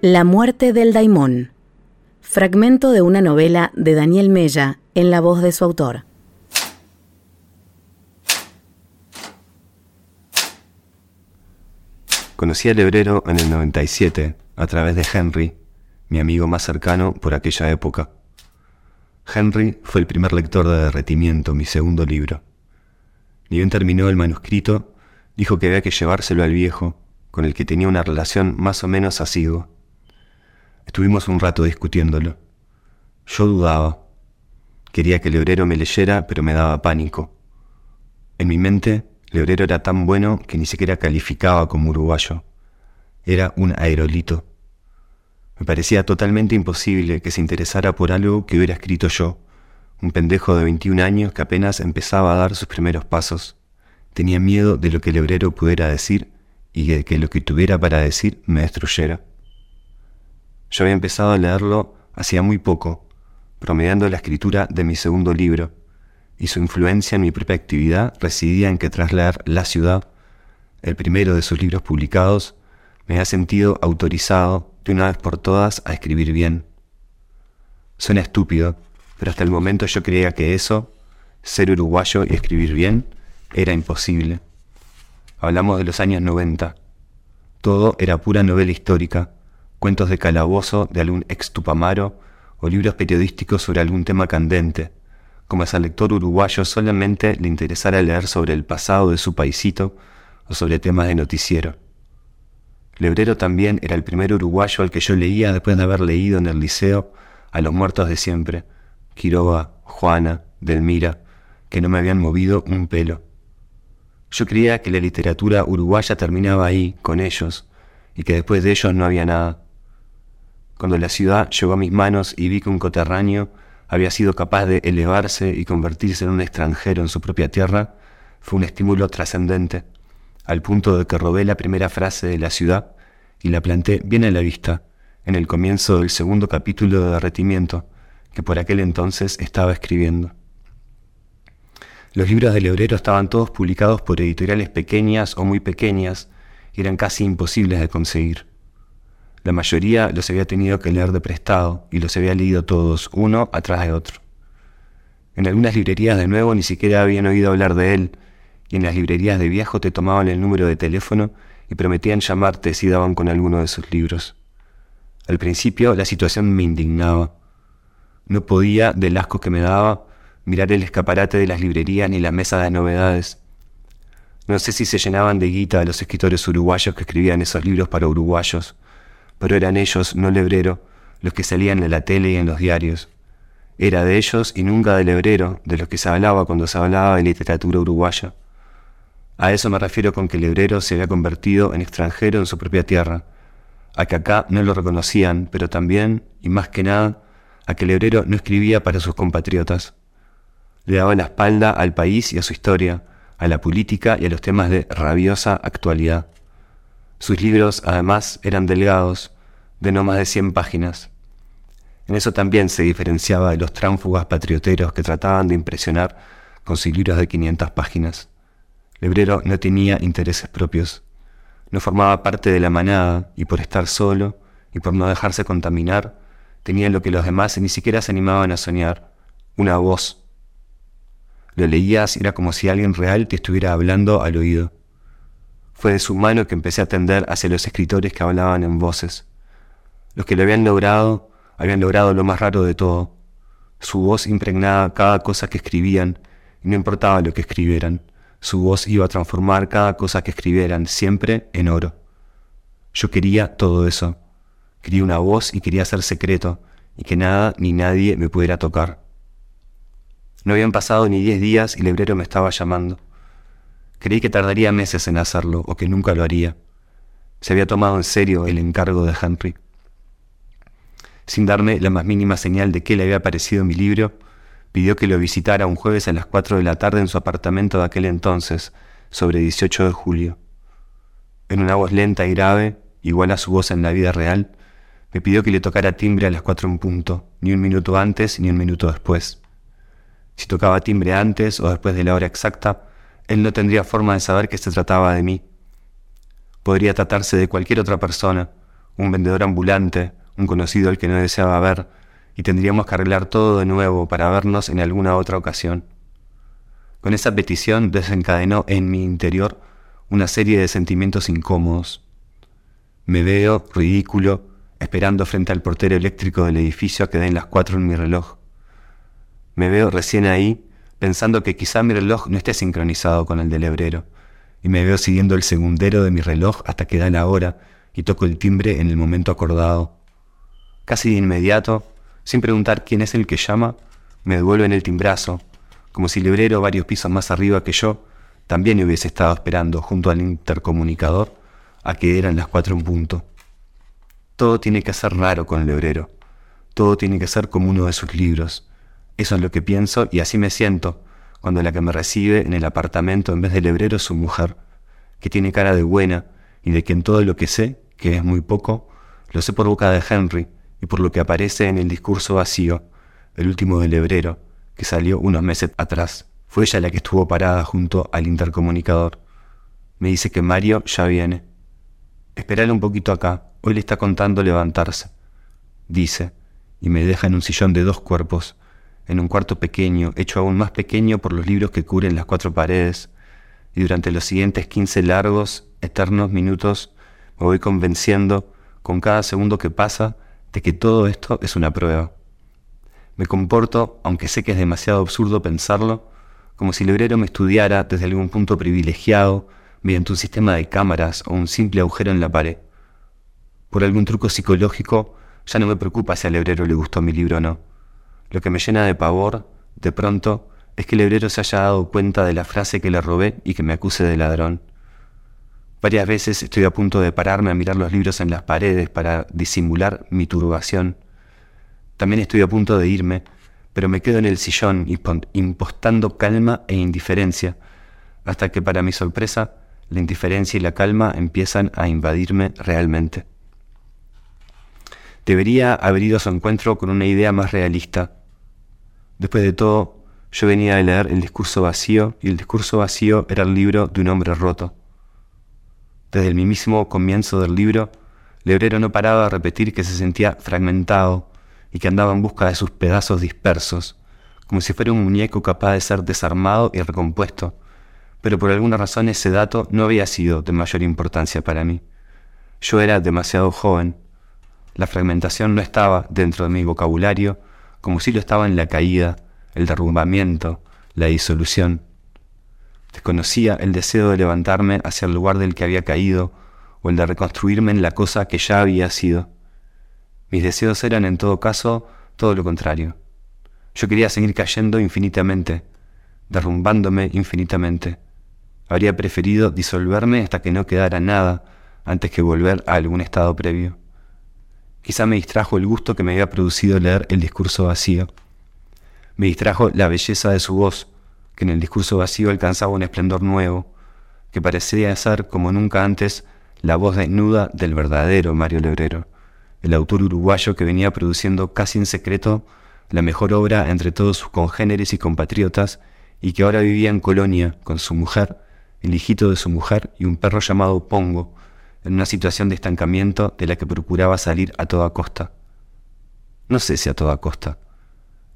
La muerte del daimón. Fragmento de una novela de Daniel Mella en la voz de su autor. Conocí al hebrero en el 97 a través de Henry, mi amigo más cercano por aquella época. Henry fue el primer lector de Derretimiento, mi segundo libro. Ni bien terminó el manuscrito, dijo que había que llevárselo al viejo, con el que tenía una relación más o menos asidua. Estuvimos un rato discutiéndolo. Yo dudaba. Quería que el obrero me leyera, pero me daba pánico. En mi mente, el obrero era tan bueno que ni siquiera calificaba como uruguayo. Era un aerolito. Me parecía totalmente imposible que se interesara por algo que hubiera escrito yo, un pendejo de 21 años que apenas empezaba a dar sus primeros pasos. Tenía miedo de lo que el obrero pudiera decir y de que lo que tuviera para decir me destruyera. Yo había empezado a leerlo hacía muy poco, promediando la escritura de mi segundo libro, y su influencia en mi propia actividad residía en que tras leer La ciudad, el primero de sus libros publicados, me había sentido autorizado de una vez por todas a escribir bien. Suena estúpido, pero hasta el momento yo creía que eso, ser uruguayo y escribir bien, era imposible. Hablamos de los años 90. Todo era pura novela histórica, cuentos de calabozo de algún ex Tupamaro o libros periodísticos sobre algún tema candente, como si al lector uruguayo solamente le interesara leer sobre el pasado de su paisito o sobre temas de noticiero. Lebrero también era el primer uruguayo al que yo leía después de haber leído en el liceo a los muertos de siempre, Quiroga, Juana, Delmira, que no me habían movido un pelo. Yo creía que la literatura uruguaya terminaba ahí, con ellos, y que después de ellos no había nada. Cuando la ciudad llegó a mis manos y vi que un coterráneo había sido capaz de elevarse y convertirse en un extranjero en su propia tierra, fue un estímulo trascendente, al punto de que robé la primera frase de la ciudad y la planté bien a la vista, en el comienzo del segundo capítulo de Derretimiento, que por aquel entonces estaba escribiendo. Los libros del obrero estaban todos publicados por editoriales pequeñas o muy pequeñas y eran casi imposibles de conseguir. La mayoría los había tenido que leer de prestado y los había leído todos, uno atrás de otro. En algunas librerías de nuevo ni siquiera habían oído hablar de él, y en las librerías de viejo te tomaban el número de teléfono y prometían llamarte si daban con alguno de sus libros. Al principio la situación me indignaba. No podía, del asco que me daba, mirar el escaparate de las librerías ni la mesa de novedades. No sé si se llenaban de guita los escritores uruguayos que escribían esos libros para uruguayos, pero eran ellos, no Lebrero, los que salían en la tele y en los diarios. Era de ellos y nunca del Lebrero, de los que se hablaba cuando se hablaba de literatura uruguaya. A eso me refiero con que el Lebrero se había convertido en extranjero en su propia tierra, a que acá no lo reconocían, pero también, y más que nada, a que el Lebrero no escribía para sus compatriotas. Le daba la espalda al país y a su historia, a la política y a los temas de rabiosa actualidad. Sus libros, además, eran delgados, de no más de 100 páginas. En eso también se diferenciaba de los tránfugas patrioteros que trataban de impresionar con sus libros de 500 páginas. Lebrero no tenía intereses propios, no formaba parte de la manada y por estar solo y por no dejarse contaminar, tenía lo que los demás ni siquiera se animaban a soñar, una voz. Lo leías y era como si alguien real te estuviera hablando al oído. Fue de su mano que empecé a tender hacia los escritores que hablaban en voces. Los que lo habían logrado, habían logrado lo más raro de todo. Su voz impregnaba cada cosa que escribían, y no importaba lo que escribieran, su voz iba a transformar cada cosa que escribieran, siempre en oro. Yo quería todo eso. Quería una voz y quería ser secreto, y que nada ni nadie me pudiera tocar. No habían pasado ni diez días y el hebrero me estaba llamando. Creí que tardaría meses en hacerlo o que nunca lo haría. Se había tomado en serio el encargo de Henry. Sin darme la más mínima señal de qué le había parecido mi libro, pidió que lo visitara un jueves a las cuatro de la tarde en su apartamento de aquel entonces, sobre 18 de julio. En una voz lenta y grave, igual a su voz en la vida real, me pidió que le tocara timbre a las cuatro en punto, ni un minuto antes ni un minuto después. Si tocaba timbre antes o después de la hora exacta, él no tendría forma de saber que se trataba de mí. Podría tratarse de cualquier otra persona, un vendedor ambulante, un conocido al que no deseaba ver, y tendríamos que arreglar todo de nuevo para vernos en alguna otra ocasión. Con esa petición desencadenó en mi interior una serie de sentimientos incómodos. Me veo ridículo esperando frente al portero eléctrico del edificio a que den las cuatro en mi reloj. Me veo recién ahí pensando que quizá mi reloj no esté sincronizado con el del hebrero, y me veo siguiendo el segundero de mi reloj hasta que da la hora y toco el timbre en el momento acordado. Casi de inmediato sin preguntar quién es el que llama, me devuelven el timbrazo, como si el librero varios pisos más arriba que yo también hubiese estado esperando junto al intercomunicador a que eran las cuatro en punto. Todo tiene que ser raro con el librero, todo tiene que ser como uno de sus libros. Eso es lo que pienso y así me siento cuando la que me recibe en el apartamento en vez del librero es su mujer, que tiene cara de buena y de quien todo lo que sé, que es muy poco, lo sé por boca de Henry, y por lo que aparece en el discurso vacío, el último del hebrero, que salió unos meses atrás. Fue ella la que estuvo parada junto al intercomunicador. Me dice que Mario ya viene. Esperale un poquito acá, hoy le está contando levantarse. Dice, y me deja en un sillón de dos cuerpos, en un cuarto pequeño, hecho aún más pequeño por los libros que cubren las cuatro paredes, y durante los siguientes quince largos, eternos minutos, me voy convenciendo, con cada segundo que pasa, de que todo esto es una prueba. Me comporto, aunque sé que es demasiado absurdo pensarlo, como si el obrero me estudiara desde algún punto privilegiado, mediante un sistema de cámaras o un simple agujero en la pared. Por algún truco psicológico, ya no me preocupa si al hebrero le gustó mi libro o no. Lo que me llena de pavor, de pronto, es que el hebrero se haya dado cuenta de la frase que le robé y que me acuse de ladrón. Varias veces estoy a punto de pararme a mirar los libros en las paredes para disimular mi turbación. También estoy a punto de irme, pero me quedo en el sillón impostando calma e indiferencia, hasta que para mi sorpresa la indiferencia y la calma empiezan a invadirme realmente. Debería haber ido a su encuentro con una idea más realista. Después de todo, yo venía a leer el discurso vacío y el discurso vacío era el libro de un hombre roto. Desde el mismísimo comienzo del libro, Lebrero no paraba de repetir que se sentía fragmentado y que andaba en busca de sus pedazos dispersos, como si fuera un muñeco capaz de ser desarmado y recompuesto, pero por alguna razón ese dato no había sido de mayor importancia para mí. Yo era demasiado joven. La fragmentación no estaba dentro de mi vocabulario, como si lo estaba en la caída, el derrumbamiento, la disolución. Desconocía el deseo de levantarme hacia el lugar del que había caído o el de reconstruirme en la cosa que ya había sido. Mis deseos eran en todo caso todo lo contrario. Yo quería seguir cayendo infinitamente, derrumbándome infinitamente. Habría preferido disolverme hasta que no quedara nada antes que volver a algún estado previo. Quizá me distrajo el gusto que me había producido leer el discurso vacío. Me distrajo la belleza de su voz, que en el discurso vacío alcanzaba un esplendor nuevo, que parecía ser como nunca antes la voz desnuda del verdadero Mario Lebrero, el autor uruguayo que venía produciendo casi en secreto la mejor obra entre todos sus congéneres y compatriotas y que ahora vivía en Colonia con su mujer, el hijito de su mujer y un perro llamado Pongo, en una situación de estancamiento de la que procuraba salir a toda costa. No sé si a toda costa.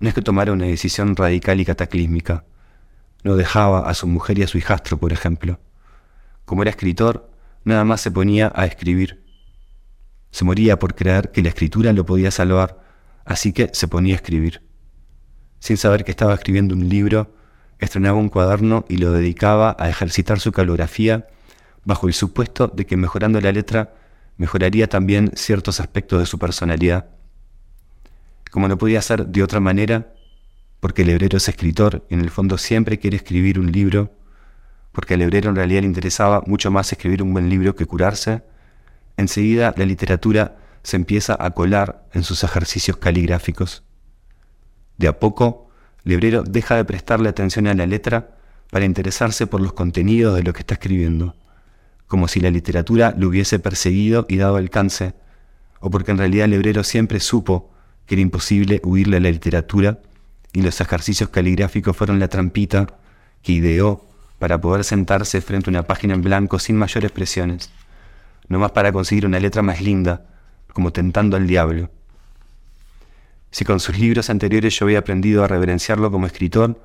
No es que tomara una decisión radical y cataclísmica, no dejaba a su mujer y a su hijastro, por ejemplo. Como era escritor, nada más se ponía a escribir. Se moría por creer que la escritura lo podía salvar, así que se ponía a escribir. Sin saber que estaba escribiendo un libro, estrenaba un cuaderno y lo dedicaba a ejercitar su calografía bajo el supuesto de que mejorando la letra mejoraría también ciertos aspectos de su personalidad. Como no podía ser de otra manera, porque el hebrero es escritor y en el fondo siempre quiere escribir un libro, porque al hebrero en realidad le interesaba mucho más escribir un buen libro que curarse, enseguida la literatura se empieza a colar en sus ejercicios caligráficos. De a poco, el hebrero deja de prestarle atención a la letra para interesarse por los contenidos de lo que está escribiendo, como si la literatura lo hubiese perseguido y dado alcance, o porque en realidad el hebrero siempre supo que era imposible huirle a la literatura y los ejercicios caligráficos fueron la trampita que ideó para poder sentarse frente a una página en blanco sin mayores presiones, no más para conseguir una letra más linda, como tentando al diablo. Si con sus libros anteriores yo había aprendido a reverenciarlo como escritor,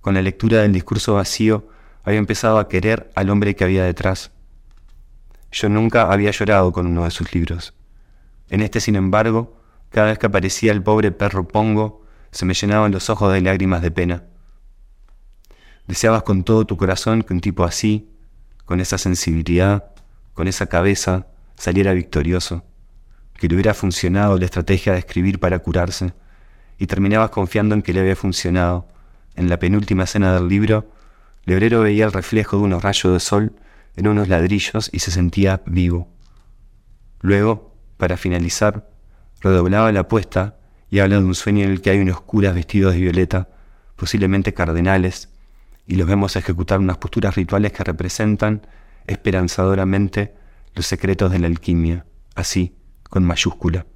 con la lectura del discurso vacío había empezado a querer al hombre que había detrás. Yo nunca había llorado con uno de sus libros. En este, sin embargo, cada vez que aparecía el pobre perro Pongo, se me llenaban los ojos de lágrimas de pena. Deseabas con todo tu corazón que un tipo así, con esa sensibilidad, con esa cabeza, saliera victorioso que le hubiera funcionado la estrategia de escribir para curarse, y terminabas confiando en que le había funcionado. En la penúltima escena del libro, Lebrero veía el reflejo de unos rayos de sol en unos ladrillos y se sentía vivo. Luego, para finalizar, redoblaba la apuesta y habla de un sueño en el que hay unos curas vestidos de violeta, posiblemente cardenales, y los vemos ejecutar unas posturas rituales que representan esperanzadoramente los secretos de la alquimia, así, con mayúscula.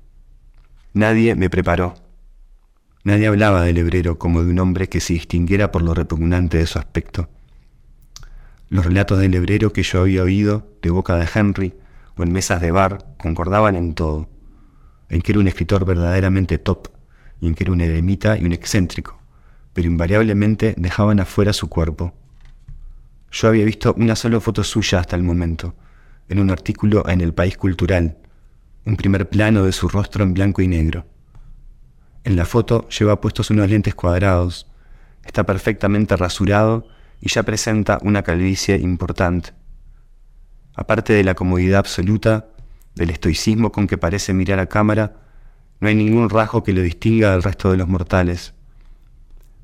Nadie me preparó. Nadie hablaba del hebrero como de un hombre que se distinguiera por lo repugnante de su aspecto. Los relatos del hebrero que yo había oído de boca de Henry o en mesas de bar concordaban en todo, en que era un escritor verdaderamente top y en que era un eremita y un excéntrico, pero invariablemente dejaban afuera su cuerpo. Yo había visto una sola foto suya hasta el momento, en un artículo en El País Cultural, un primer plano de su rostro en blanco y negro. En la foto lleva puestos unos lentes cuadrados, está perfectamente rasurado y ya presenta una calvicie importante. Aparte de la comodidad absoluta, del estoicismo con que parece mirar a cámara, no hay ningún rasgo que lo distinga del resto de los mortales.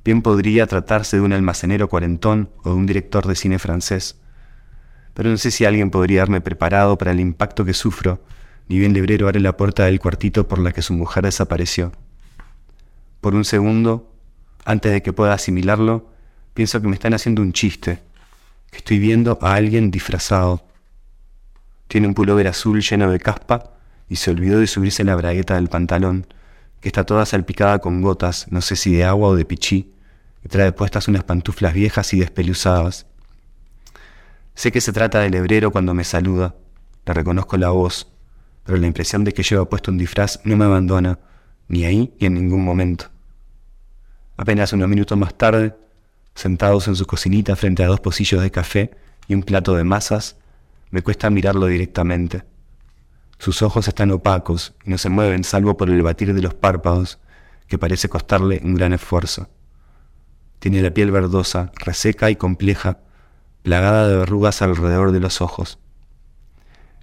Bien podría tratarse de un almacenero cuarentón o de un director de cine francés, pero no sé si alguien podría haberme preparado para el impacto que sufro ni bien Lebrero abre la puerta del cuartito por la que su mujer desapareció. Por un segundo, antes de que pueda asimilarlo, pienso que me están haciendo un chiste, que estoy viendo a alguien disfrazado. Tiene un pullover azul lleno de caspa y se olvidó de subirse la bragueta del pantalón, que está toda salpicada con gotas, no sé si de agua o de pichí, y trae puestas unas pantuflas viejas y despeluzadas. Sé que se trata del hebrero cuando me saluda, le reconozco la voz, pero la impresión de que lleva puesto un disfraz no me abandona, ni ahí ni en ningún momento. Apenas unos minutos más tarde, sentados en su cocinita frente a dos pocillos de café y un plato de masas, me cuesta mirarlo directamente. Sus ojos están opacos y no se mueven salvo por el batir de los párpados, que parece costarle un gran esfuerzo. Tiene la piel verdosa, reseca y compleja, plagada de verrugas alrededor de los ojos.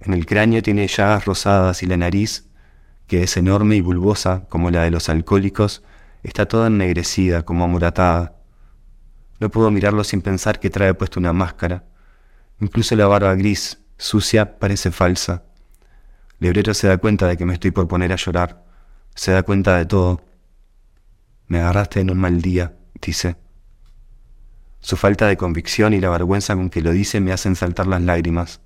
En el cráneo tiene llagas rosadas y la nariz, que es enorme y bulbosa como la de los alcohólicos, está toda ennegrecida, como amoratada. No puedo mirarlo sin pensar que trae puesto una máscara. Incluso la barba gris, sucia, parece falsa. Lebrero se da cuenta de que me estoy por poner a llorar. Se da cuenta de todo. Me agarraste en un mal día, dice. Su falta de convicción y la vergüenza con que lo dice me hacen saltar las lágrimas.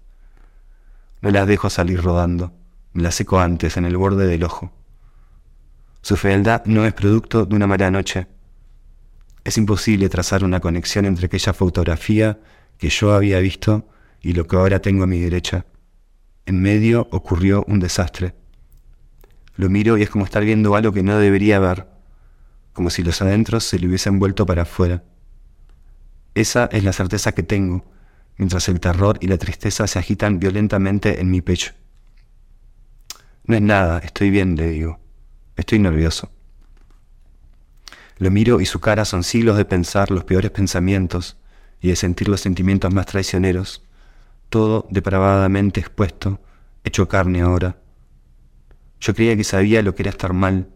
No las dejo salir rodando, me las seco antes, en el borde del ojo. Su fealdad no es producto de una mala noche. Es imposible trazar una conexión entre aquella fotografía que yo había visto y lo que ahora tengo a mi derecha. En medio ocurrió un desastre. Lo miro y es como estar viendo algo que no debería ver, como si los adentros se le hubiesen vuelto para afuera. Esa es la certeza que tengo, mientras el terror y la tristeza se agitan violentamente en mi pecho. No es nada, estoy bien, le digo. Estoy nervioso. Lo miro y su cara son siglos de pensar los peores pensamientos y de sentir los sentimientos más traicioneros, todo depravadamente expuesto, hecho carne ahora. Yo creía que sabía lo que era estar mal,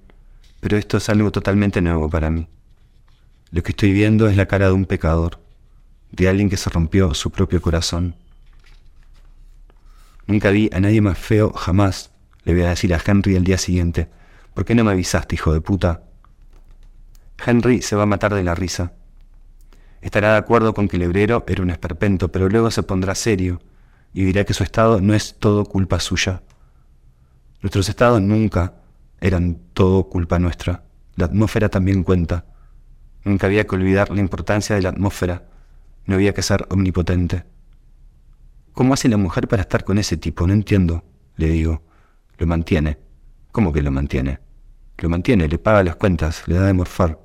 pero esto es algo totalmente nuevo para mí. Lo que estoy viendo es la cara de un pecador de alguien que se rompió su propio corazón. Nunca vi a nadie más feo jamás, le voy a decir a Henry el día siguiente. ¿Por qué no me avisaste, hijo de puta? Henry se va a matar de la risa. Estará de acuerdo con que el hebrero era un esperpento, pero luego se pondrá serio y dirá que su estado no es todo culpa suya. Nuestros estados nunca eran todo culpa nuestra. La atmósfera también cuenta. Nunca había que olvidar la importancia de la atmósfera no había que ser omnipotente. ¿Cómo hace la mujer para estar con ese tipo? No entiendo, le digo. Lo mantiene. ¿Cómo que lo mantiene? Lo mantiene, le paga las cuentas, le da de morfar.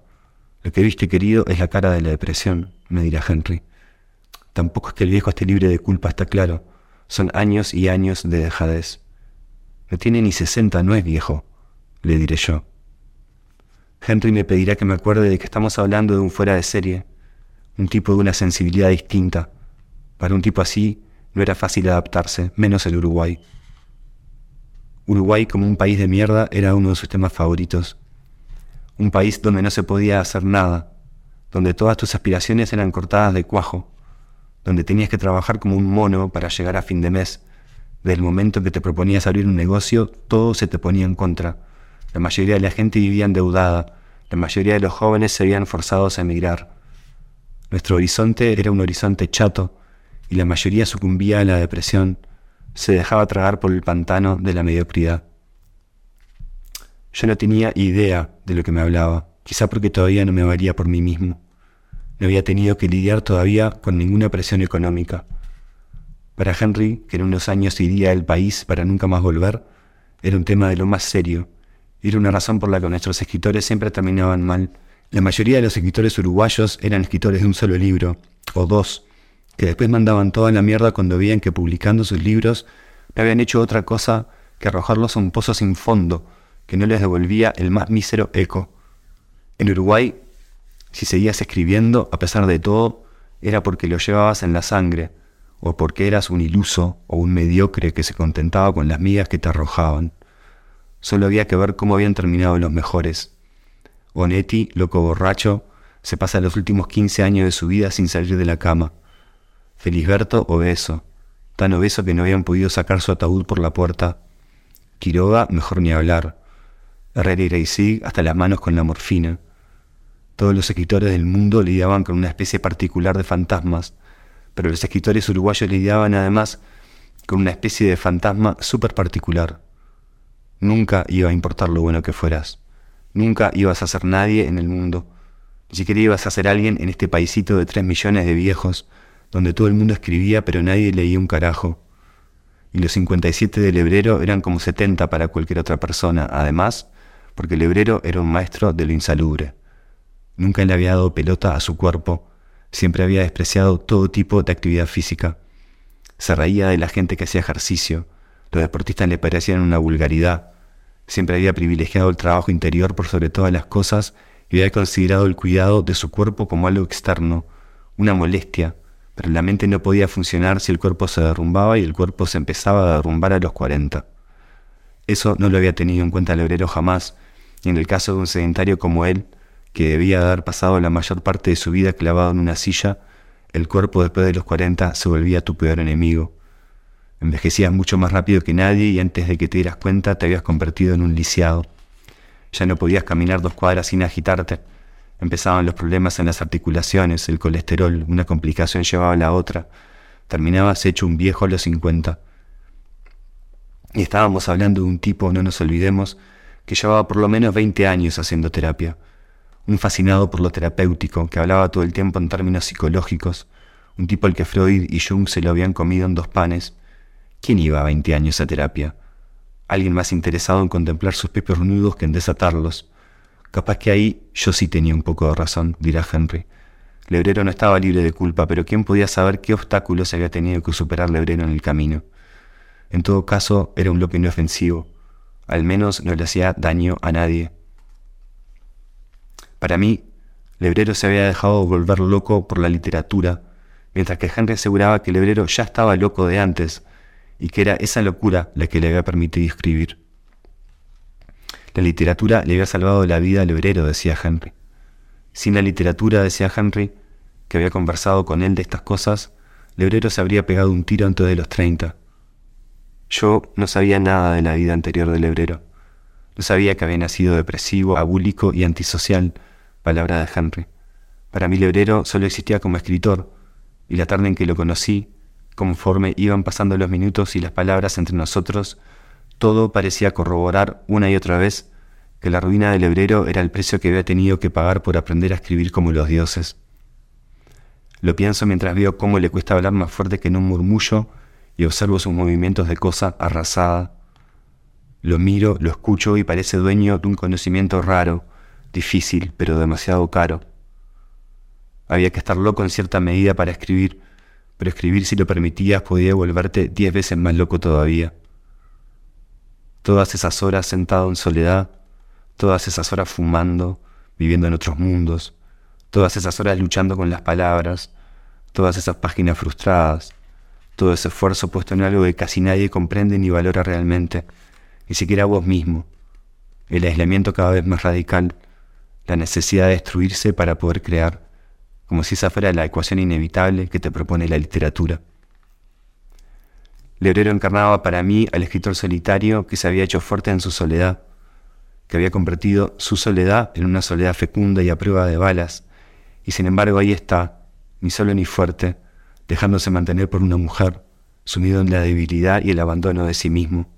Lo que viste, querido, es la cara de la depresión, me dirá Henry. Tampoco es que el viejo esté libre de culpa, está claro. Son años y años de dejadez. No tiene ni sesenta, no es viejo, le diré yo. Henry me pedirá que me acuerde de que estamos hablando de un fuera de serie, un tipo de una sensibilidad distinta. Para un tipo así no era fácil adaptarse, menos el Uruguay. Uruguay como un país de mierda era uno de sus temas favoritos. Un país donde no se podía hacer nada, donde todas tus aspiraciones eran cortadas de cuajo, donde tenías que trabajar como un mono para llegar a fin de mes. Desde el momento que te proponías abrir un negocio, todo se te ponía en contra. La mayoría de la gente vivía endeudada, la mayoría de los jóvenes se habían forzados a emigrar. Nuestro horizonte era un horizonte chato y la mayoría sucumbía a la depresión, se dejaba tragar por el pantano de la mediocridad. Yo no tenía idea de lo que me hablaba, quizá porque todavía no me valía por mí mismo. No había tenido que lidiar todavía con ninguna presión económica. Para Henry, que en unos años iría al país para nunca más volver, era un tema de lo más serio, era una razón por la que nuestros escritores siempre terminaban mal. La mayoría de los escritores uruguayos eran escritores de un solo libro, o dos, que después mandaban toda la mierda cuando veían que publicando sus libros no habían hecho otra cosa que arrojarlos a un pozo sin fondo, que no les devolvía el más mísero eco. En Uruguay, si seguías escribiendo, a pesar de todo, era porque lo llevabas en la sangre, o porque eras un iluso o un mediocre que se contentaba con las migas que te arrojaban. Solo había que ver cómo habían terminado los mejores. Onetti, loco borracho, se pasa los últimos 15 años de su vida sin salir de la cama. Felisberto obeso, tan obeso que no habían podido sacar su ataúd por la puerta. Quiroga, mejor ni hablar. Herrera y Reisig hasta las manos con la morfina. Todos los escritores del mundo lidiaban con una especie particular de fantasmas, pero los escritores uruguayos lidiaban además con una especie de fantasma súper particular. Nunca iba a importar lo bueno que fueras. Nunca ibas a ser nadie en el mundo. Ni siquiera ibas a ser alguien en este paisito de tres millones de viejos, donde todo el mundo escribía pero nadie leía un carajo. Y los 57 del hebrero eran como 70 para cualquier otra persona, además, porque el hebrero era un maestro de lo insalubre. Nunca le había dado pelota a su cuerpo, siempre había despreciado todo tipo de actividad física. Se reía de la gente que hacía ejercicio, los deportistas le parecían una vulgaridad. Siempre había privilegiado el trabajo interior por sobre todas las cosas y había considerado el cuidado de su cuerpo como algo externo, una molestia, pero la mente no podía funcionar si el cuerpo se derrumbaba y el cuerpo se empezaba a derrumbar a los 40. Eso no lo había tenido en cuenta el obrero jamás, en el caso de un sedentario como él, que debía haber pasado la mayor parte de su vida clavado en una silla, el cuerpo después de los 40 se volvía tu peor enemigo. Envejecías mucho más rápido que nadie y antes de que te dieras cuenta te habías convertido en un lisiado. Ya no podías caminar dos cuadras sin agitarte Empezaban los problemas en las articulaciones, el colesterol, una complicación llevaba a la otra. Terminabas hecho un viejo a los 50. Y estábamos hablando de un tipo, no nos olvidemos, que llevaba por lo menos 20 años haciendo terapia. Un fascinado por lo terapéutico, que hablaba todo el tiempo en términos psicológicos. Un tipo al que Freud y Jung se lo habían comido en dos panes. ¿Quién iba a 20 años a terapia? Alguien más interesado en contemplar sus propios nudos que en desatarlos. Capaz que ahí yo sí tenía un poco de razón, dirá Henry. Lebrero no estaba libre de culpa, pero ¿quién podía saber qué obstáculos había tenido que superar Lebrero en el camino? En todo caso, era un loco inofensivo. Al menos no le hacía daño a nadie. Para mí, Lebrero se había dejado volver loco por la literatura, mientras que Henry aseguraba que Lebrero ya estaba loco de antes y que era esa locura la que le había permitido escribir. La literatura le había salvado la vida al obrero, decía Henry. Sin la literatura, decía Henry, que había conversado con él de estas cosas, el obrero se habría pegado un tiro antes de los treinta. Yo no sabía nada de la vida anterior del obrero. No sabía que había nacido depresivo, abúlico y antisocial, palabra de Henry. Para mí el obrero solo existía como escritor, y la tarde en que lo conocí, conforme iban pasando los minutos y las palabras entre nosotros, todo parecía corroborar una y otra vez que la ruina del hebrero era el precio que había tenido que pagar por aprender a escribir como los dioses. Lo pienso mientras veo cómo le cuesta hablar más fuerte que en un murmullo y observo sus movimientos de cosa arrasada. Lo miro, lo escucho y parece dueño de un conocimiento raro, difícil, pero demasiado caro. Había que estar loco en cierta medida para escribir, pero escribir si lo permitías podía volverte diez veces más loco todavía. Todas esas horas sentado en soledad, todas esas horas fumando, viviendo en otros mundos, todas esas horas luchando con las palabras, todas esas páginas frustradas, todo ese esfuerzo puesto en algo que casi nadie comprende ni valora realmente, ni siquiera vos mismo, el aislamiento cada vez más radical, la necesidad de destruirse para poder crear, como si esa fuera la ecuación inevitable que te propone la literatura. Lebrero encarnaba para mí al escritor solitario que se había hecho fuerte en su soledad, que había convertido su soledad en una soledad fecunda y a prueba de balas, y sin embargo ahí está, ni solo ni fuerte, dejándose mantener por una mujer, sumido en la debilidad y el abandono de sí mismo.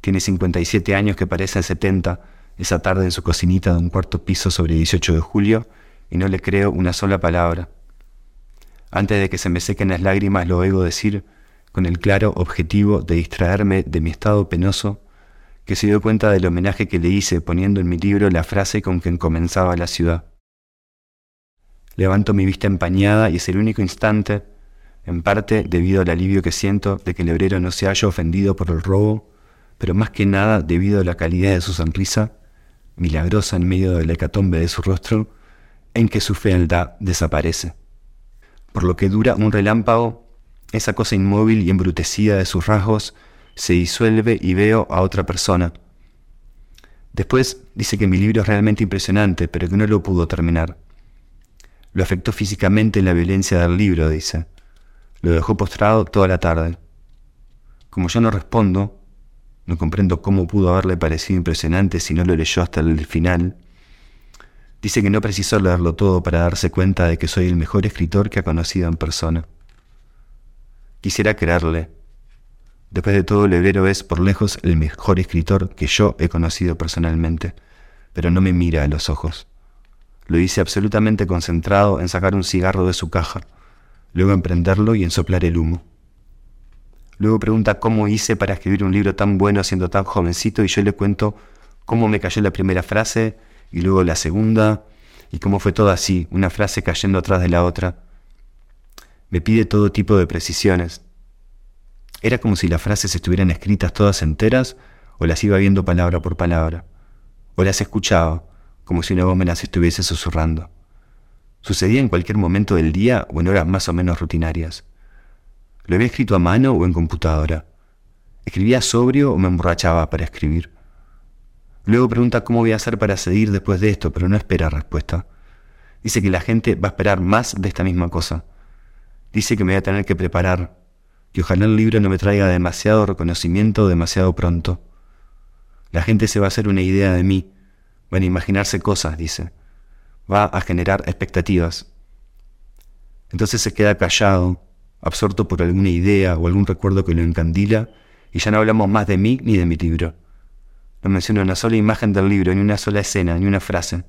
Tiene 57 años que parecen 70, esa tarde en su cocinita de un cuarto piso sobre 18 de julio, y no le creo una sola palabra. Antes de que se me sequen las lágrimas lo oigo decir, con el claro objetivo de distraerme de mi estado penoso, que se dio cuenta del homenaje que le hice poniendo en mi libro la frase con que comenzaba la ciudad. Levanto mi vista empañada y es el único instante, en parte debido al alivio que siento de que el hebrero no se haya ofendido por el robo, pero más que nada debido a la calidad de su sonrisa, milagrosa en medio de la hecatombe de su rostro, en que su fealdad desaparece. Por lo que dura un relámpago, esa cosa inmóvil y embrutecida de sus rasgos se disuelve y veo a otra persona. Después dice que mi libro es realmente impresionante, pero que no lo pudo terminar. Lo afectó físicamente en la violencia del libro, dice. Lo dejó postrado toda la tarde. Como yo no respondo, no comprendo cómo pudo haberle parecido impresionante si no lo leyó hasta el final, dice que no precisó leerlo todo para darse cuenta de que soy el mejor escritor que ha conocido en persona. Quisiera creerle, Después de todo, Lebrero es por lejos el mejor escritor que yo he conocido personalmente, pero no me mira a los ojos. Lo dice absolutamente concentrado en sacar un cigarro de su caja, luego en prenderlo y en soplar el humo. Luego pregunta cómo hice para escribir un libro tan bueno siendo tan jovencito y yo le cuento cómo me cayó la primera frase y luego la segunda y cómo fue todo así, una frase cayendo atrás de la otra. Me pide todo tipo de precisiones, era como si las frases estuvieran escritas todas enteras o las iba viendo palabra por palabra, o las escuchaba como si una voz me las estuviese susurrando. Sucedía en cualquier momento del día o en horas más o menos rutinarias. Lo había escrito a mano o en computadora. Escribía sobrio o me emborrachaba para escribir. Luego pregunta cómo voy a hacer para seguir después de esto, pero no espera respuesta. Dice que la gente va a esperar más de esta misma cosa. Dice que me voy a tener que preparar, que ojalá el libro no me traiga demasiado reconocimiento demasiado pronto. La gente se va a hacer una idea de mí, a imaginarse cosas, dice. Va a generar expectativas. Entonces se queda callado, absorto por alguna idea o algún recuerdo que lo encandila, y ya no hablamos más de mí ni de mi libro. No menciona una sola imagen del libro, ni una sola escena, ni una frase.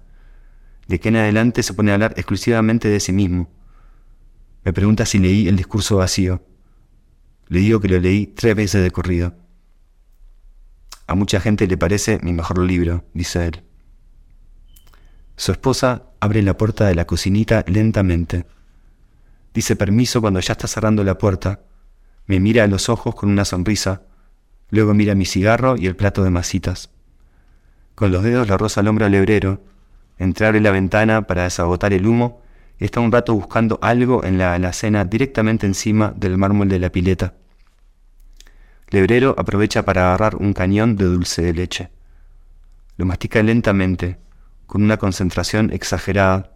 De que en adelante se pone a hablar exclusivamente de sí mismo. Me pregunta si leí el discurso vacío. Le digo que lo leí tres veces de corrido. A mucha gente le parece mi mejor libro, dice él. Su esposa abre la puerta de la cocinita lentamente. Dice permiso cuando ya está cerrando la puerta. Me mira a los ojos con una sonrisa. Luego mira mi cigarro y el plato de masitas. Con los dedos la rosa al hombro al hebrero. Entra abre la ventana para desagotar el humo está un rato buscando algo en la alacena directamente encima del mármol de la pileta. Lebrero aprovecha para agarrar un cañón de dulce de leche. Lo mastica lentamente, con una concentración exagerada.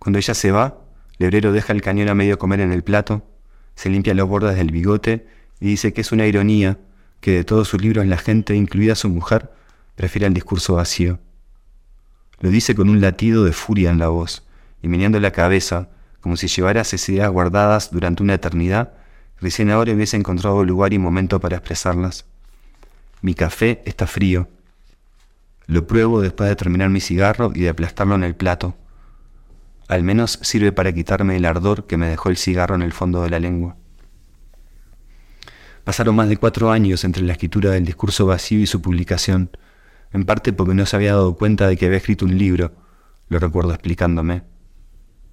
Cuando ella se va, Lebrero deja el cañón a medio comer en el plato, se limpia los bordes del bigote y dice que es una ironía que de todos sus libros la gente, incluida su mujer, prefiere el discurso vacío. Lo dice con un latido de furia en la voz, y meneando la cabeza, como si llevara esas ideas guardadas durante una eternidad, recién ahora hubiese encontrado lugar y momento para expresarlas. Mi café está frío. Lo pruebo después de terminar mi cigarro y de aplastarlo en el plato. Al menos sirve para quitarme el ardor que me dejó el cigarro en el fondo de la lengua. Pasaron más de cuatro años entre la escritura del discurso vacío y su publicación, en parte porque no se había dado cuenta de que había escrito un libro, lo recuerdo explicándome.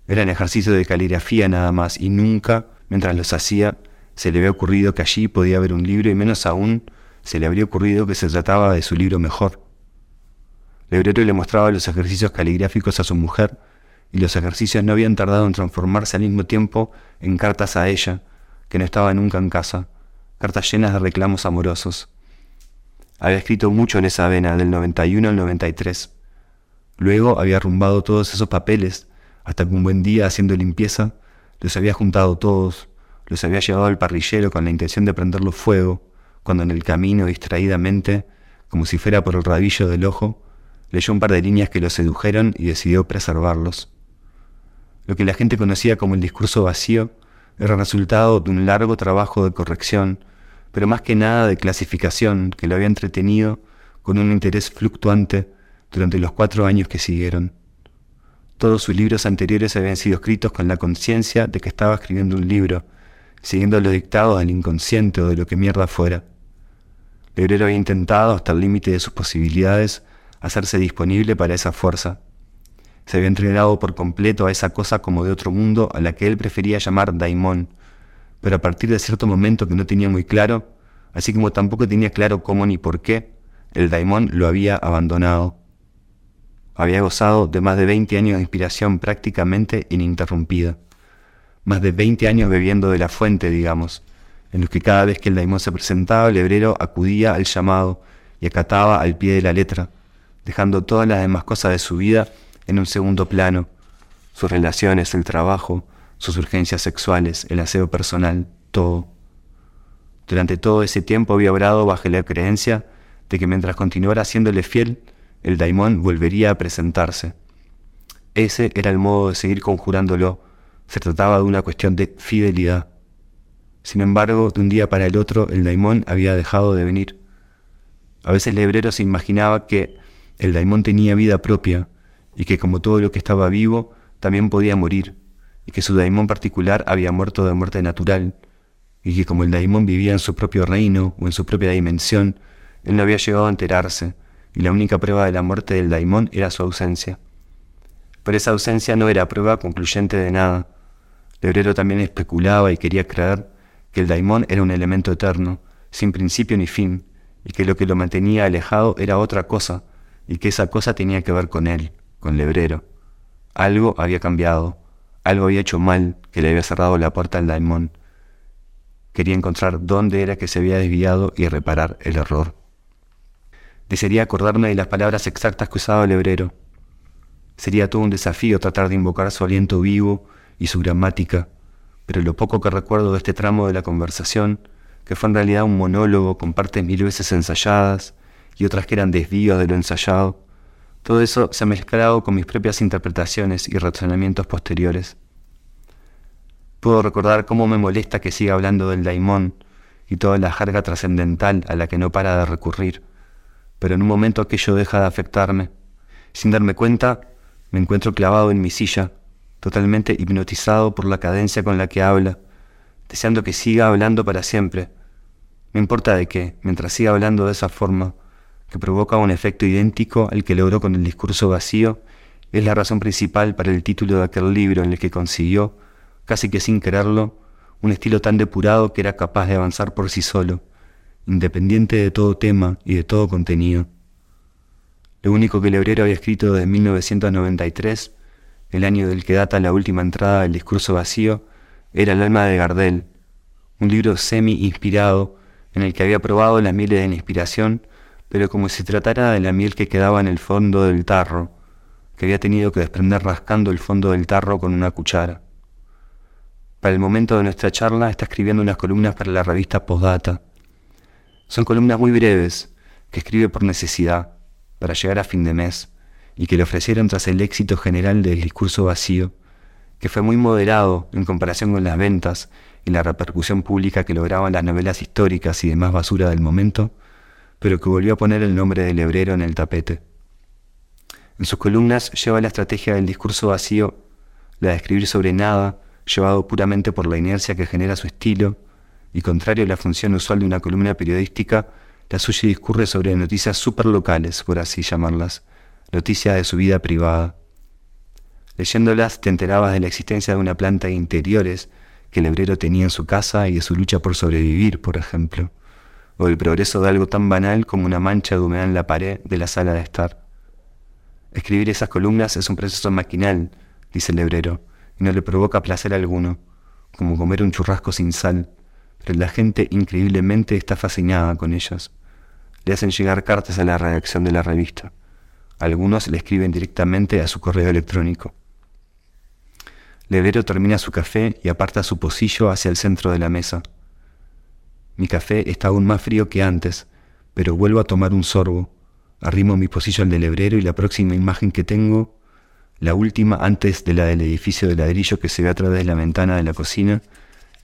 Eran ejercicios de caligrafía nada más y nunca, mientras los hacía, se le había ocurrido que allí podía haber un libro y menos aún se le habría ocurrido que se trataba de su libro mejor. Lebrero le mostraba los ejercicios caligráficos a su mujer y los ejercicios no habían tardado en transformarse al mismo tiempo en cartas a ella, que no estaba nunca en casa, cartas llenas de reclamos amorosos. Había escrito mucho en esa vena, del 91 al 93. Luego había arrumbado todos esos papeles, hasta que un buen día, haciendo limpieza, los había juntado todos, los había llevado al parrillero con la intención de prenderlo fuego, cuando en el camino, distraídamente, como si fuera por el rabillo del ojo, leyó un par de líneas que lo sedujeron y decidió preservarlos. Lo que la gente conocía como el discurso vacío era resultado de un largo trabajo de corrección, pero más que nada de clasificación que lo había entretenido con un interés fluctuante durante los cuatro años que siguieron. Todos sus libros anteriores habían sido escritos con la conciencia de que estaba escribiendo un libro, siguiendo los dictados del inconsciente o de lo que mierda fuera. Lebrero había intentado, hasta el límite de sus posibilidades, hacerse disponible para esa fuerza. Se había entregado por completo a esa cosa como de otro mundo a la que él prefería llamar daimón, pero a partir de cierto momento que no tenía muy claro, así como tampoco tenía claro cómo ni por qué, el daimón lo había abandonado. Había gozado de más de 20 años de inspiración prácticamente ininterrumpida. Más de 20 años bebiendo de la fuente, digamos, en los que cada vez que el daimón se presentaba, el hebrero acudía al llamado y acataba al pie de la letra, dejando todas las demás cosas de su vida en un segundo plano, sus relaciones, el trabajo, sus urgencias sexuales, el aseo personal, todo. Durante todo ese tiempo había obrado bajo la creencia de que mientras continuara siéndole fiel, el daimón volvería a presentarse. Ese era el modo de seguir conjurándolo. Se trataba de una cuestión de fidelidad. Sin embargo, de un día para el otro, el daimón había dejado de venir. A veces el hebrero se imaginaba que el daimón tenía vida propia y que como todo lo que estaba vivo, también podía morir, y que su daimón particular había muerto de muerte natural, y que como el daimón vivía en su propio reino o en su propia dimensión, él no había llegado a enterarse, y la única prueba de la muerte del daimón era su ausencia. Pero esa ausencia no era prueba concluyente de nada. Lebrero también especulaba y quería creer que el daimón era un elemento eterno, sin principio ni fin, y que lo que lo mantenía alejado era otra cosa, y que esa cosa tenía que ver con él, con Lebrero. Algo había cambiado, algo había hecho mal que le había cerrado la puerta al daimón. Quería encontrar dónde era que se había desviado y reparar el error. Desearía acordarme de las palabras exactas que usaba Lebrero. Sería todo un desafío tratar de invocar su aliento vivo y su gramática, pero lo poco que recuerdo de este tramo de la conversación, que fue en realidad un monólogo con partes mil veces ensayadas, y otras que eran desvíos de lo ensayado. Todo eso se ha mezclado con mis propias interpretaciones y razonamientos posteriores. Puedo recordar cómo me molesta que siga hablando del daimón y toda la jarga trascendental a la que no para de recurrir, pero en un momento aquello deja de afectarme. Sin darme cuenta, me encuentro clavado en mi silla, totalmente hipnotizado por la cadencia con la que habla, deseando que siga hablando para siempre. Me importa de qué, mientras siga hablando de esa forma, que provoca un efecto idéntico al que logró con el discurso vacío, es la razón principal para el título de aquel libro en el que consiguió, casi que sin quererlo, un estilo tan depurado que era capaz de avanzar por sí solo, independiente de todo tema y de todo contenido. Lo único que Lebrero había escrito desde 1993, el año del que data la última entrada del discurso vacío, era El alma de Gardel, un libro semi-inspirado en el que había probado las mieles de la inspiración pero como si tratara de la miel que quedaba en el fondo del tarro, que había tenido que desprender rascando el fondo del tarro con una cuchara. Para el momento de nuestra charla está escribiendo unas columnas para la revista Postdata. Son columnas muy breves, que escribe por necesidad, para llegar a fin de mes, y que le ofrecieron tras el éxito general del discurso vacío, que fue muy moderado en comparación con las ventas y la repercusión pública que lograban las novelas históricas y demás basura del momento, pero que volvió a poner el nombre del hebrero en el tapete. En sus columnas lleva la estrategia del discurso vacío, la de escribir sobre nada, llevado puramente por la inercia que genera su estilo, y contrario a la función usual de una columna periodística, la suya discurre sobre noticias superlocales, por así llamarlas, noticias de su vida privada. Leyéndolas te enterabas de la existencia de una planta de interiores que el hebrero tenía en su casa y de su lucha por sobrevivir, por ejemplo, o del progreso de algo tan banal como una mancha de humedad en la pared de la sala de estar. Escribir esas columnas es un proceso maquinal, dice el hebrero, y no le provoca placer alguno, como comer un churrasco sin sal, pero la gente increíblemente está fascinada con ellos. Le hacen llegar cartas a la redacción de la revista. Algunos le escriben directamente a su correo electrónico. Lebrero termina su café y aparta su pocillo hacia el centro de la mesa. Mi café está aún más frío que antes, pero vuelvo a tomar un sorbo. Arrimo mi pocillo al del lebrero y la próxima imagen que tengo, la última antes de la del edificio de ladrillo que se ve a través de la ventana de la cocina,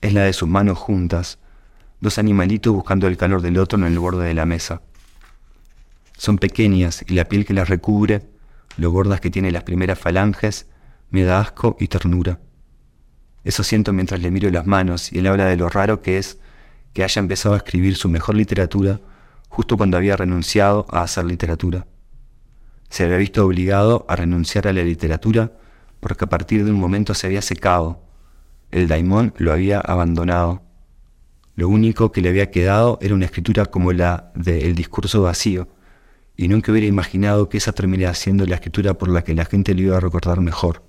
es la de sus manos juntas, dos animalitos buscando el calor del otro en el borde de la mesa. Son pequeñas y la piel que las recubre, lo gordas que tiene las primeras falanges, me da asco y ternura. Eso siento mientras le miro las manos y él habla de lo raro que es que haya empezado a escribir su mejor literatura justo cuando había renunciado a hacer literatura. Se había visto obligado a renunciar a la literatura porque a partir de un momento se había secado. El daimón lo había abandonado. Lo único que le había quedado era una escritura como la de El discurso vacío, y nunca hubiera imaginado que esa terminaría siendo la escritura por la que la gente le iba a recordar mejor.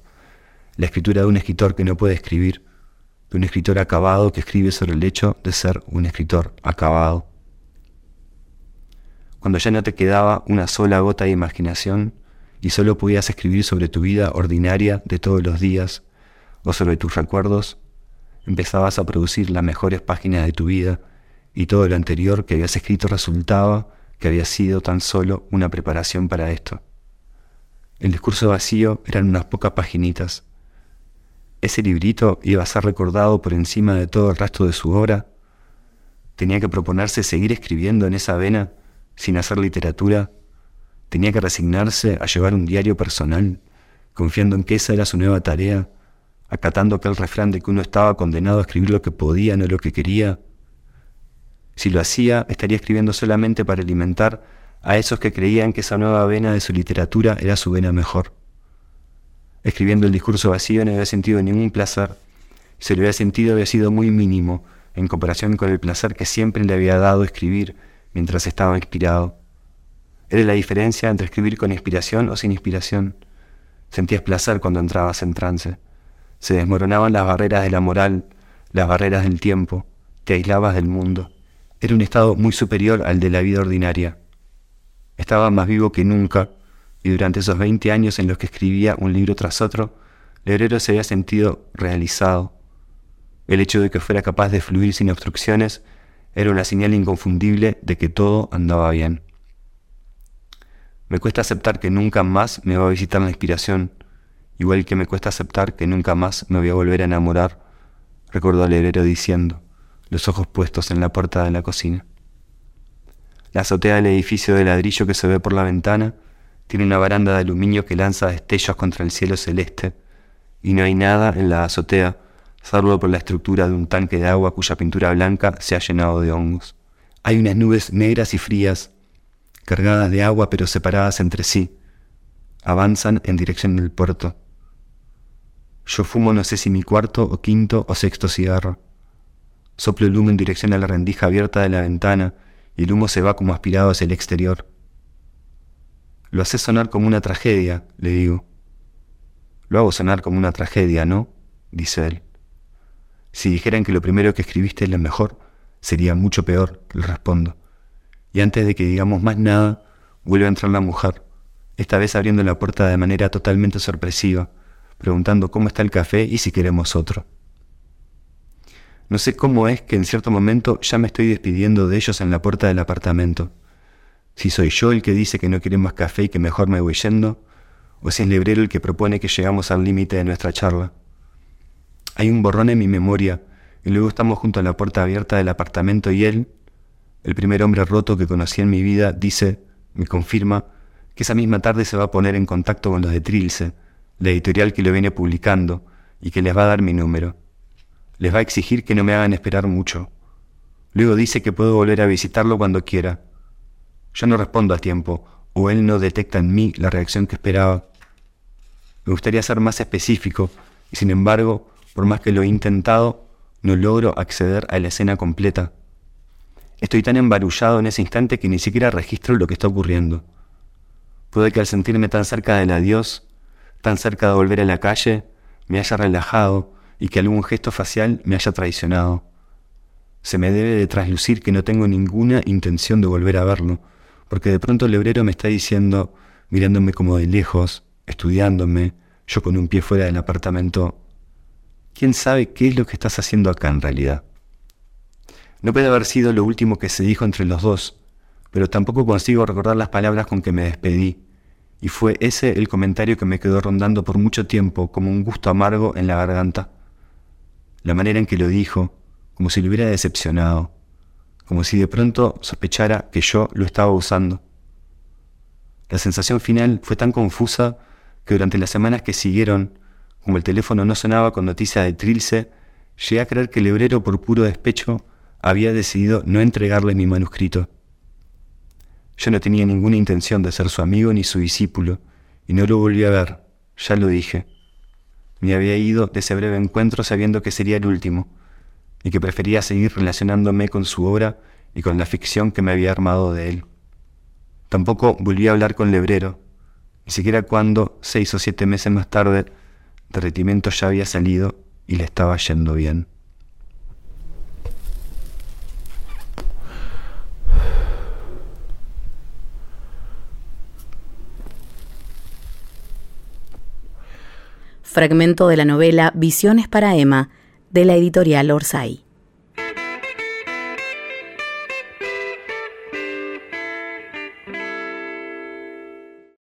La escritura de un escritor que no puede escribir, un escritor acabado que escribe sobre el hecho de ser un escritor acabado. Cuando ya no te quedaba una sola gota de imaginación y solo podías escribir sobre tu vida ordinaria de todos los días o sobre tus recuerdos, empezabas a producir las mejores páginas de tu vida y todo lo anterior que habías escrito resultaba que había sido tan solo una preparación para esto. El discurso vacío eran unas pocas paginitas. Ese librito iba a ser recordado por encima de todo el resto de su obra. Tenía que proponerse seguir escribiendo en esa vena sin hacer literatura. Tenía que resignarse a llevar un diario personal, confiando en que esa era su nueva tarea, acatando aquel refrán de que uno estaba condenado a escribir lo que podía, no lo que quería, si lo hacía, estaría escribiendo solamente para alimentar a esos que creían que esa nueva vena de su literatura era su vena mejor. Escribiendo el discurso vacío no había sentido ningún placer. Si lo había sentido había sido muy mínimo en comparación con el placer que siempre le había dado escribir mientras estaba inspirado. Era la diferencia entre escribir con inspiración o sin inspiración. Sentías placer cuando entrabas en trance. Se desmoronaban las barreras de la moral, las barreras del tiempo, te aislabas del mundo. Era un estado muy superior al de la vida ordinaria. Estaba más vivo que nunca, y durante esos 20 años en los que escribía un libro tras otro, Lebrero se había sentido realizado. El hecho de que fuera capaz de fluir sin obstrucciones era una señal inconfundible de que todo andaba bien. Me cuesta aceptar que nunca más me va a visitar la inspiración, igual que me cuesta aceptar que nunca más me voy a volver a enamorar, recordó hebrero diciendo los ojos puestos en la puerta de la cocina. La azotea del edificio de ladrillo que se ve por la ventana tiene una baranda de aluminio que lanza destellos contra el cielo celeste, y no hay nada en la azotea, salvo por la estructura de un tanque de agua cuya pintura blanca se ha llenado de hongos. Hay unas nubes negras y frías, cargadas de agua pero separadas entre sí. Avanzan en dirección del puerto. Yo fumo no sé si mi cuarto o quinto o sexto cigarro. Soplo el humo en dirección a la rendija abierta de la ventana y el humo se va como aspirado hacia el exterior. Lo hace sonar como una tragedia, le digo. Lo hago sonar como una tragedia, ¿no? dice él. Si dijeran que lo primero que escribiste es lo mejor, sería mucho peor, le respondo. Y antes de que digamos más nada, vuelve a entrar la mujer, esta vez abriendo la puerta de manera totalmente sorpresiva, preguntando cómo está el café y si queremos otro. No sé cómo es que en cierto momento ya me estoy despidiendo de ellos en la puerta del apartamento. Si soy yo el que dice que no quiere más café y que mejor me voy yendo, o si es Lebrero el que propone que llegamos al límite de nuestra charla. Hay un borrón en mi memoria, y luego estamos junto a la puerta abierta del apartamento y él, el primer hombre roto que conocí en mi vida, dice, me confirma, que esa misma tarde se va a poner en contacto con los de Trilce, la editorial que lo viene publicando, y que les va a dar mi número. Les va a exigir que no me hagan esperar mucho. Luego dice que puedo volver a visitarlo cuando quiera. Yo no respondo a tiempo, o él no detecta en mí la reacción que esperaba. Me gustaría ser más específico, y sin embargo, por más que lo he intentado, no logro acceder a la escena completa. Estoy tan embarullado en ese instante que ni siquiera registro lo que está ocurriendo. Puede que al sentirme tan cerca del adiós, tan cerca de volver a la calle, me haya relajado y que algún gesto facial me haya traicionado. Se me debe de traslucir que no tengo ninguna intención de volver a verlo, porque de pronto el obrero me está diciendo, mirándome como de lejos, estudiándome, yo con un pie fuera del apartamento, ¿quién sabe qué es lo que estás haciendo acá en realidad? No puede haber sido lo último que se dijo entre los dos, pero tampoco consigo recordar las palabras con que me despedí, y fue ese el comentario que me quedó rondando por mucho tiempo como un gusto amargo en la garganta. La manera en que lo dijo, como si lo hubiera decepcionado, como si de pronto sospechara que yo lo estaba usando. La sensación final fue tan confusa que durante las semanas que siguieron, como el teléfono no sonaba con noticia de Trilce, llegué a creer que el hebrero por puro despecho había decidido no entregarle mi manuscrito. Yo no tenía ninguna intención de ser su amigo ni su discípulo, y no lo volví a ver, ya lo dije. Me había ido de ese breve encuentro sabiendo que sería el último, y que prefería seguir relacionándome con su obra y con la ficción que me había armado de él. Tampoco volví a hablar con Lebrero, ni siquiera cuando, seis o siete meses más tarde, Derretimiento ya había salido y le estaba yendo bien. Fragmento de la novela Visiones para Emma de la editorial Orsay.